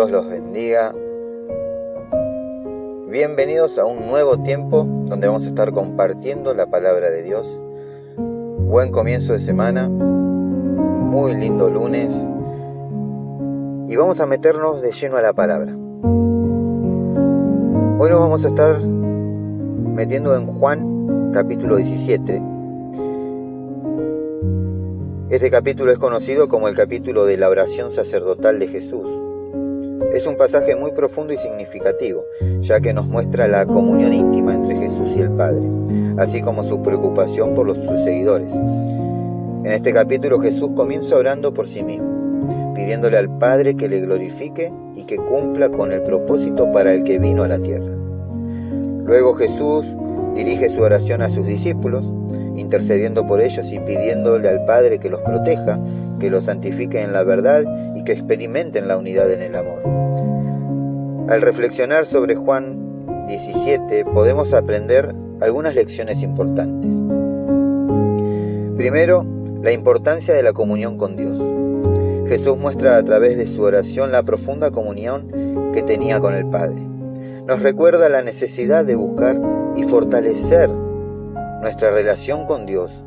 Dios los bendiga. Bienvenidos a un nuevo tiempo donde vamos a estar compartiendo la palabra de Dios. Buen comienzo de semana, muy lindo lunes y vamos a meternos de lleno a la palabra. Hoy nos vamos a estar metiendo en Juan capítulo 17 este capítulo es conocido como el capítulo de la oración sacerdotal de Jesús. Es un pasaje muy profundo y significativo, ya que nos muestra la comunión íntima entre Jesús y el Padre, así como su preocupación por los, sus seguidores. En este capítulo Jesús comienza orando por sí mismo, pidiéndole al Padre que le glorifique y que cumpla con el propósito para el que vino a la tierra. Luego Jesús dirige su oración a sus discípulos, intercediendo por ellos y pidiéndole al Padre que los proteja, que los santifique en la verdad y que experimenten la unidad en el amor. Al reflexionar sobre Juan 17 podemos aprender algunas lecciones importantes. Primero, la importancia de la comunión con Dios. Jesús muestra a través de su oración la profunda comunión que tenía con el Padre. Nos recuerda la necesidad de buscar y fortalecer nuestra relación con Dios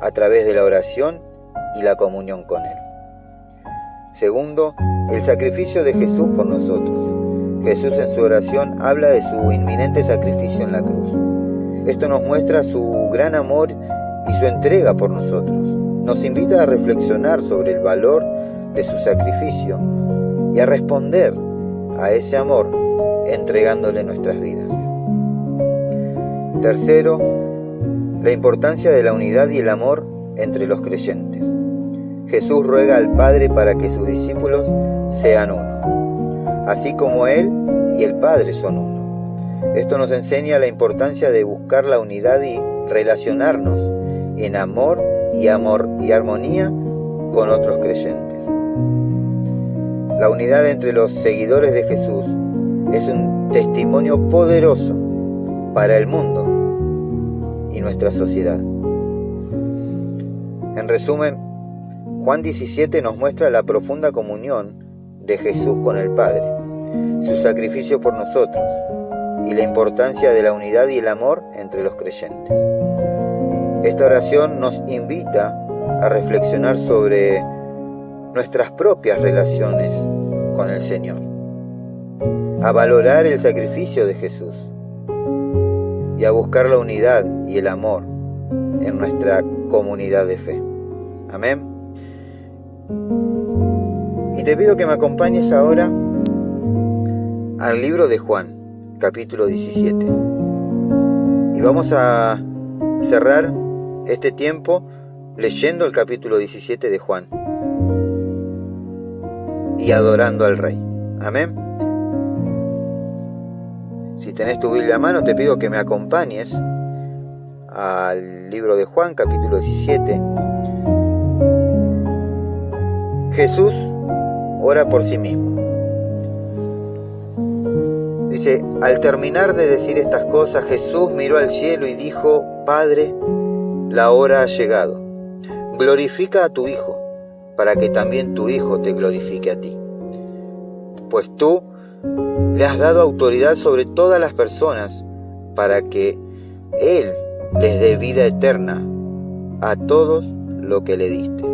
a través de la oración y la comunión con Él. Segundo, el sacrificio de Jesús por nosotros. Jesús en su oración habla de su inminente sacrificio en la cruz. Esto nos muestra su gran amor y su entrega por nosotros. Nos invita a reflexionar sobre el valor de su sacrificio y a responder a ese amor entregándole nuestras vidas. Tercero, la importancia de la unidad y el amor entre los creyentes. Jesús ruega al Padre para que sus discípulos sean uno, así como Él y el Padre son uno. Esto nos enseña la importancia de buscar la unidad y relacionarnos en amor y amor y armonía con otros creyentes. La unidad entre los seguidores de Jesús es un testimonio poderoso para el mundo y nuestra sociedad. En resumen, Juan 17 nos muestra la profunda comunión de Jesús con el Padre, su sacrificio por nosotros y la importancia de la unidad y el amor entre los creyentes. Esta oración nos invita a reflexionar sobre nuestras propias relaciones con el Señor, a valorar el sacrificio de Jesús buscar la unidad y el amor en nuestra comunidad de fe. Amén. Y te pido que me acompañes ahora al libro de Juan, capítulo 17. Y vamos a cerrar este tiempo leyendo el capítulo 17 de Juan y adorando al Rey. Amén. Si tenés tu Biblia a mano, te pido que me acompañes al libro de Juan, capítulo 17. Jesús ora por sí mismo. Dice, al terminar de decir estas cosas, Jesús miró al cielo y dijo, Padre, la hora ha llegado. Glorifica a tu Hijo, para que también tu Hijo te glorifique a ti. Pues tú le has dado autoridad sobre todas las personas para que Él les dé vida eterna a todos lo que le diste.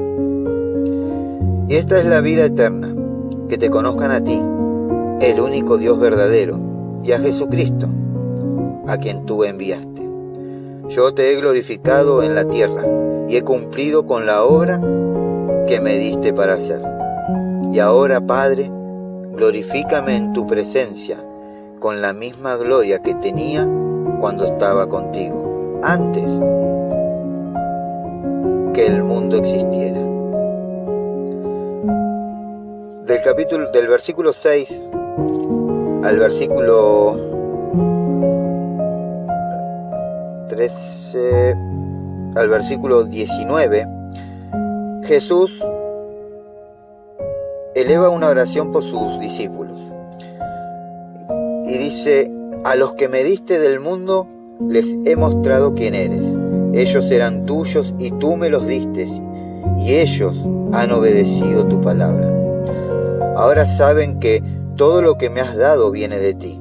Y esta es la vida eterna, que te conozcan a ti, el único Dios verdadero, y a Jesucristo, a quien tú enviaste. Yo te he glorificado en la tierra y he cumplido con la obra que me diste para hacer. Y ahora, Padre, glorifícame en tu presencia con la misma gloria que tenía cuando estaba contigo, antes que el mundo existiera. Del capítulo del versículo 6 al versículo 13 al versículo 19 Jesús eleva una oración por sus discípulos. Y dice, a los que me diste del mundo, les he mostrado quién eres. Ellos eran tuyos y tú me los diste, y ellos han obedecido tu palabra. Ahora saben que todo lo que me has dado viene de ti,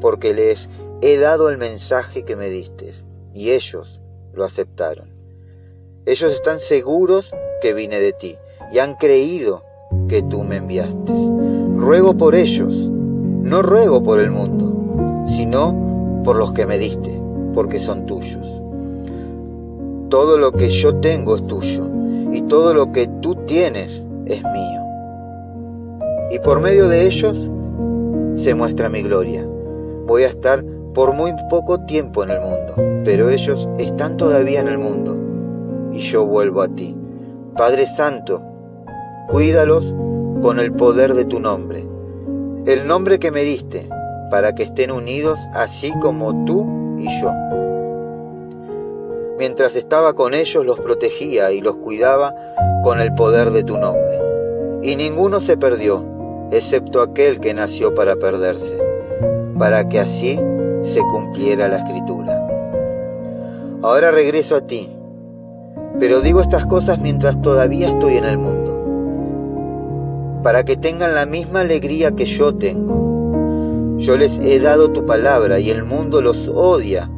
porque les he dado el mensaje que me diste, y ellos lo aceptaron. Ellos están seguros que vine de ti, y han creído que tú me enviaste. Ruego por ellos, no ruego por el mundo, sino por los que me diste, porque son tuyos. Todo lo que yo tengo es tuyo, y todo lo que tú tienes es mío. Y por medio de ellos se muestra mi gloria. Voy a estar por muy poco tiempo en el mundo, pero ellos están todavía en el mundo, y yo vuelvo a ti. Padre Santo, cuídalos con el poder de tu nombre, el nombre que me diste, para que estén unidos así como tú y yo. Mientras estaba con ellos los protegía y los cuidaba con el poder de tu nombre. Y ninguno se perdió, excepto aquel que nació para perderse, para que así se cumpliera la escritura. Ahora regreso a ti, pero digo estas cosas mientras todavía estoy en el mundo, para que tengan la misma alegría que yo tengo. Yo les he dado tu palabra y el mundo los odia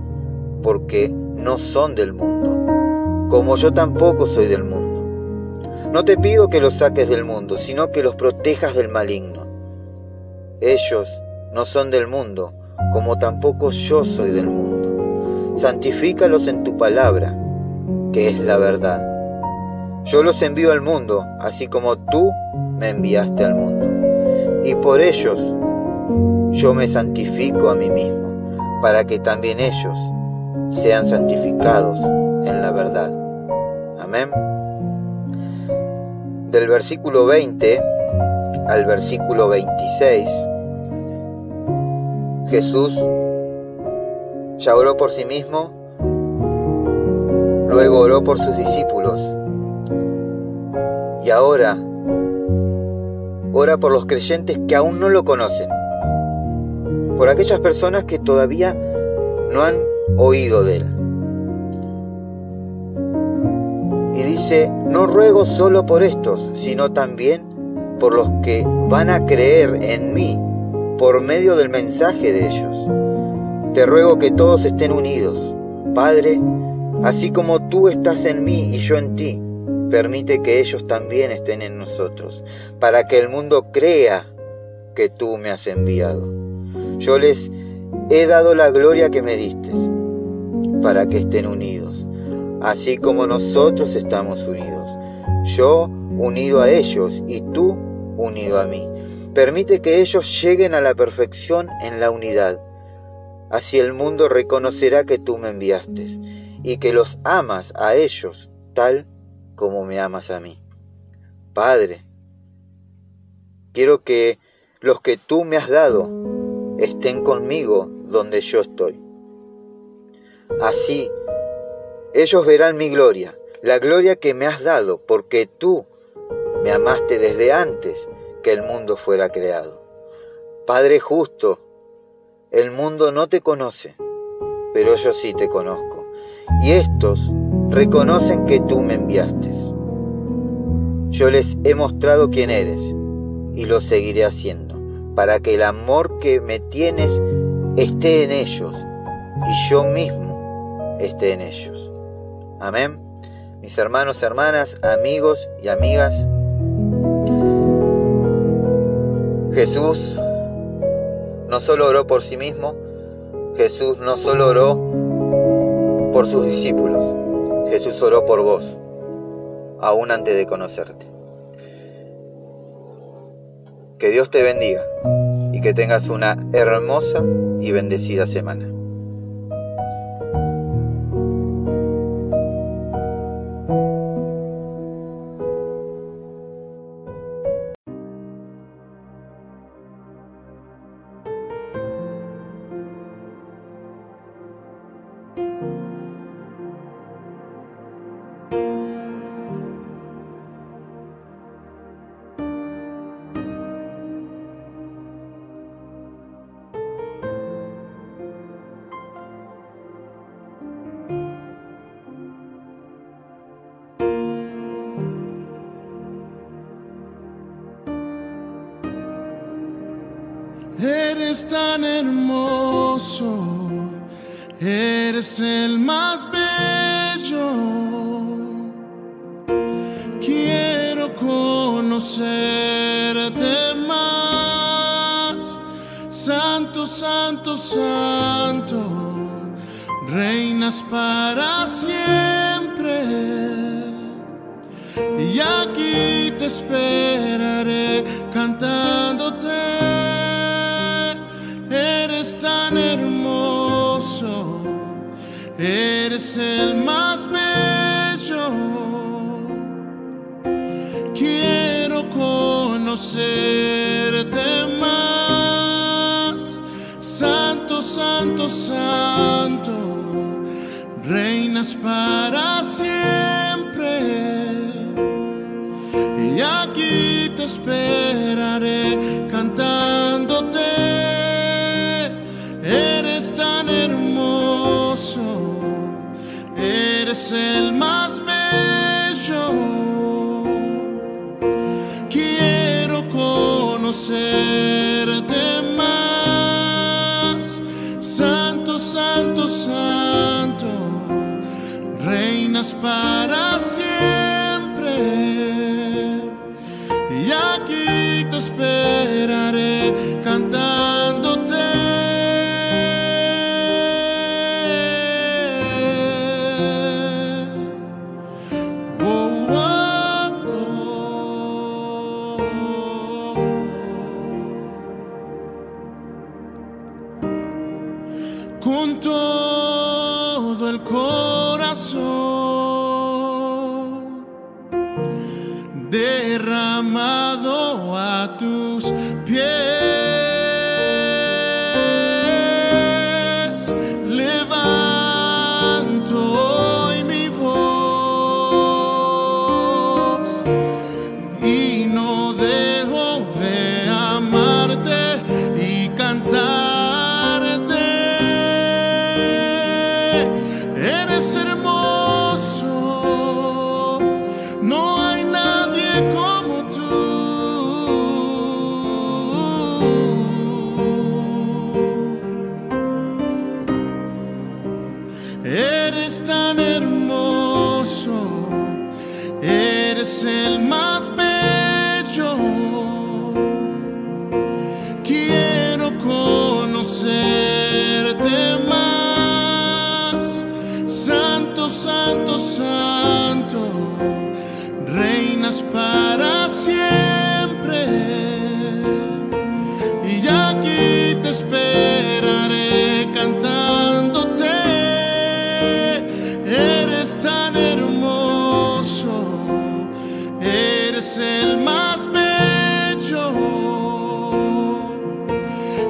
porque no son del mundo, como yo tampoco soy del mundo. No te pido que los saques del mundo, sino que los protejas del maligno. Ellos no son del mundo, como tampoco yo soy del mundo. Santifícalos en tu palabra, que es la verdad. Yo los envío al mundo, así como tú me enviaste al mundo. Y por ellos yo me santifico a mí mismo, para que también ellos sean santificados en la verdad. Amén del versículo 20 al versículo 26, Jesús ya oró por sí mismo, luego oró por sus discípulos y ahora ora por los creyentes que aún no lo conocen, por aquellas personas que todavía no han oído de él. Y dice, no ruego solo por estos, sino también por los que van a creer en mí por medio del mensaje de ellos. Te ruego que todos estén unidos. Padre, así como tú estás en mí y yo en ti, permite que ellos también estén en nosotros, para que el mundo crea que tú me has enviado. Yo les he dado la gloria que me diste, para que estén unidos así como nosotros estamos unidos. Yo unido a ellos y tú unido a mí. Permite que ellos lleguen a la perfección en la unidad. Así el mundo reconocerá que tú me enviaste y que los amas a ellos tal como me amas a mí. Padre, quiero que los que tú me has dado estén conmigo donde yo estoy. Así ellos verán mi gloria, la gloria que me has dado, porque tú me amaste desde antes que el mundo fuera creado. Padre justo, el mundo no te conoce, pero yo sí te conozco. Y estos reconocen que tú me enviaste. Yo les he mostrado quién eres y lo seguiré haciendo, para que el amor que me tienes esté en ellos y yo mismo esté en ellos. Amén. Mis hermanos, hermanas, amigos y amigas, Jesús no solo oró por sí mismo, Jesús no solo oró por sus discípulos, Jesús oró por vos, aún antes de conocerte. Que Dios te bendiga y que tengas una hermosa y bendecida semana. Eres tan hermoso, eres el más bello. Quiero conocerte más, Santo, Santo, Santo, reinas para siempre. Y aquí te esperaré cantándote el más bello. Quiero conocerte más, Santo, Santo, Santo, reinas para siempre. Y aquí te esperaré cantándote. Eres el más bello. Quiero conocerte más, Santo, Santo, Santo, reinas para siempre. Eres tan hermoso, eres el más bello. Quiero conocerte más, Santo, Santo, Santo, reinas para el más bello.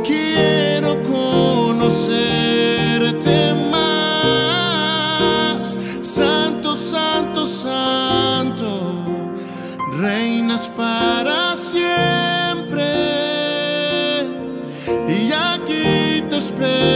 Quiero conocerte más, Santo, Santo, Santo, reinas para siempre. Y aquí te esperaré,